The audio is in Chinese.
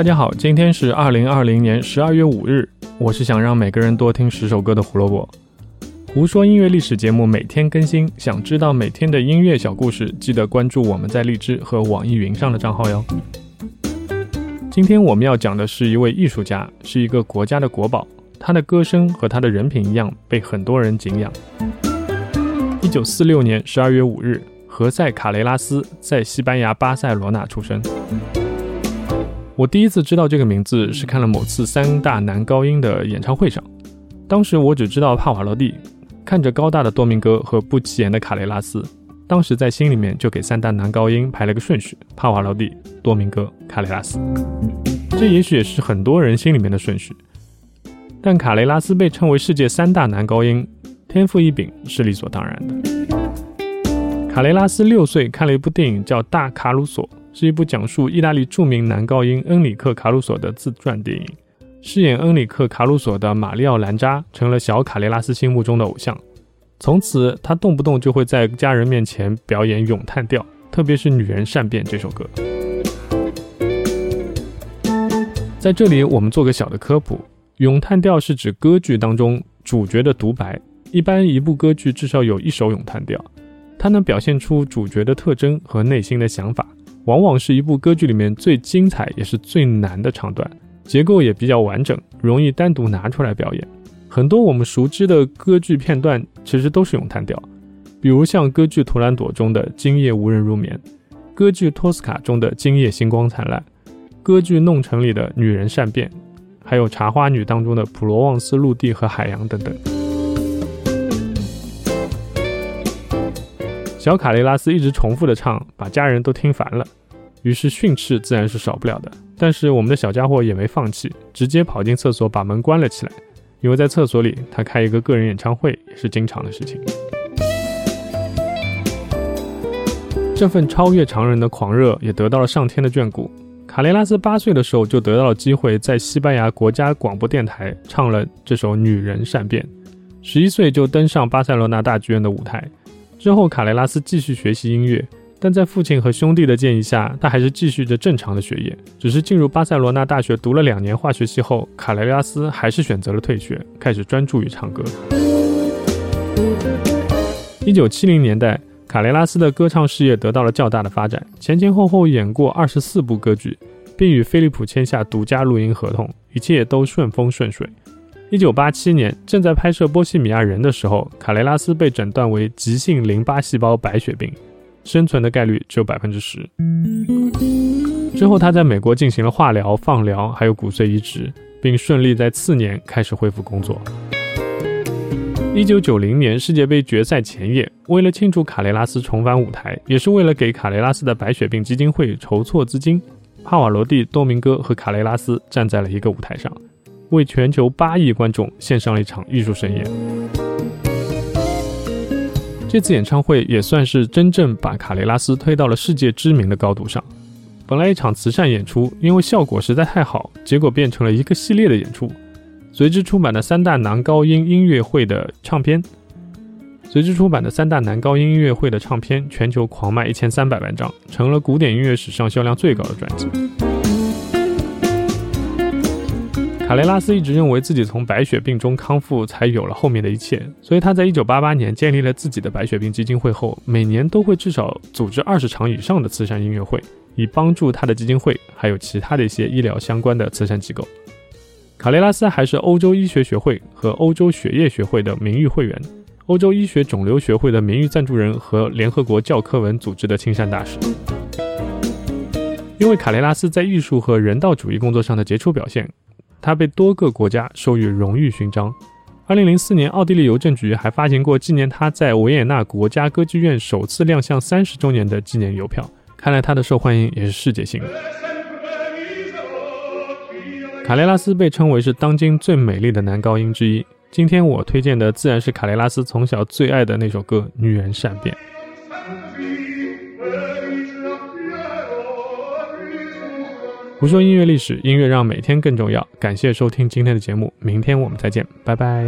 大家好，今天是二零二零年十二月五日。我是想让每个人多听十首歌的胡萝卜。胡说音乐历史节目每天更新，想知道每天的音乐小故事，记得关注我们在荔枝和网易云上的账号哟。今天我们要讲的是一位艺术家，是一个国家的国宝。他的歌声和他的人品一样，被很多人敬仰。一九四六年十二月五日，何塞·卡雷拉斯在西班牙巴塞罗那出生。我第一次知道这个名字是看了某次三大男高音的演唱会上，当时我只知道帕瓦罗蒂，看着高大的多明戈和不起眼的卡雷拉斯，当时在心里面就给三大男高音排了个顺序：帕瓦罗蒂、多明戈、卡雷拉斯。这也许也是很多人心里面的顺序。但卡雷拉斯被称为世界三大男高音，天赋异禀是理所当然的。卡雷拉斯六岁看了一部电影叫《大卡鲁索》，是一部讲述意大利著名男高音恩里克·卡鲁索的自传电影。饰演恩里克·卡鲁索的玛丽奥·兰扎成了小卡雷拉斯心目中的偶像。从此，他动不动就会在家人面前表演咏叹调，特别是《女人善变》这首歌。在这里，我们做个小的科普。咏叹调是指歌剧当中主角的独白，一般一部歌剧至少有一首咏叹调，它能表现出主角的特征和内心的想法，往往是一部歌剧里面最精彩也是最难的唱段，结构也比较完整，容易单独拿出来表演。很多我们熟知的歌剧片段其实都是咏叹调，比如像歌剧《图兰朵》中的“今夜无人入眠”，歌剧《托斯卡》中的“今夜星光灿烂”，歌剧《弄臣》里的“女人善变”。还有《茶花女》当中的普罗旺斯陆地和海洋等等。小卡雷拉斯一直重复的唱，把家人都听烦了，于是训斥自然是少不了的。但是我们的小家伙也没放弃，直接跑进厕所把门关了起来，因为在厕所里他开一个个人演唱会也是经常的事情。这份超越常人的狂热也得到了上天的眷顾。卡雷拉斯八岁的时候就得到了机会，在西班牙国家广播电台唱了这首《女人善变》，十一岁就登上巴塞罗那大剧院的舞台。之后，卡雷拉斯继续学习音乐，但在父亲和兄弟的建议下，他还是继续着正常的学业。只是进入巴塞罗那大学读了两年化学系后，卡雷拉斯还是选择了退学，开始专注于唱歌。一九七零年代。卡雷拉斯的歌唱事业得到了较大的发展，前前后后演过二十四部歌剧，并与飞利浦签下独家录音合同，一切都顺风顺水。一九八七年，正在拍摄《波西米亚人》的时候，卡雷拉斯被诊断为急性淋巴细胞白血病，生存的概率只有百分之十。之后，他在美国进行了化疗、放疗，还有骨髓移植，并顺利在次年开始恢复工作。一九九零年世界杯决赛前夜，为了庆祝卡雷拉斯重返舞台，也是为了给卡雷拉斯的白血病基金会筹措资金，帕瓦罗蒂、多明戈和卡雷拉斯站在了一个舞台上，为全球八亿观众献上了一场艺术盛宴。这次演唱会也算是真正把卡雷拉斯推到了世界知名的高度上。本来一场慈善演出，因为效果实在太好，结果变成了一个系列的演出。随之出版的三大男高音音乐会的唱片，随之出版的三大男高音音乐会的唱片全球狂卖一千三百万张，成了古典音乐史上销量最高的专辑。卡雷拉斯一直认为自己从白血病中康复才有了后面的一切，所以他在一九八八年建立了自己的白血病基金会后，每年都会至少组织二十场以上的慈善音乐会，以帮助他的基金会还有其他的一些医疗相关的慈善机构。卡雷拉斯还是欧洲医学学会和欧洲血液学会的名誉会员，欧洲医学肿瘤学会的名誉赞助人和联合国教科文组织的亲善大使。因为卡雷拉斯在艺术和人道主义工作上的杰出表现，他被多个国家授予荣誉勋章。二零零四年，奥地利邮政局还发行过纪念他在维也纳国家歌剧院首次亮相三十周年的纪念邮票。看来他的受欢迎也是世界性的。卡雷拉斯被称为是当今最美丽的男高音之一。今天我推荐的自然是卡雷拉斯从小最爱的那首歌《女人善变》。不说音乐历史，音乐让每天更重要。感谢收听今天的节目，明天我们再见，拜拜。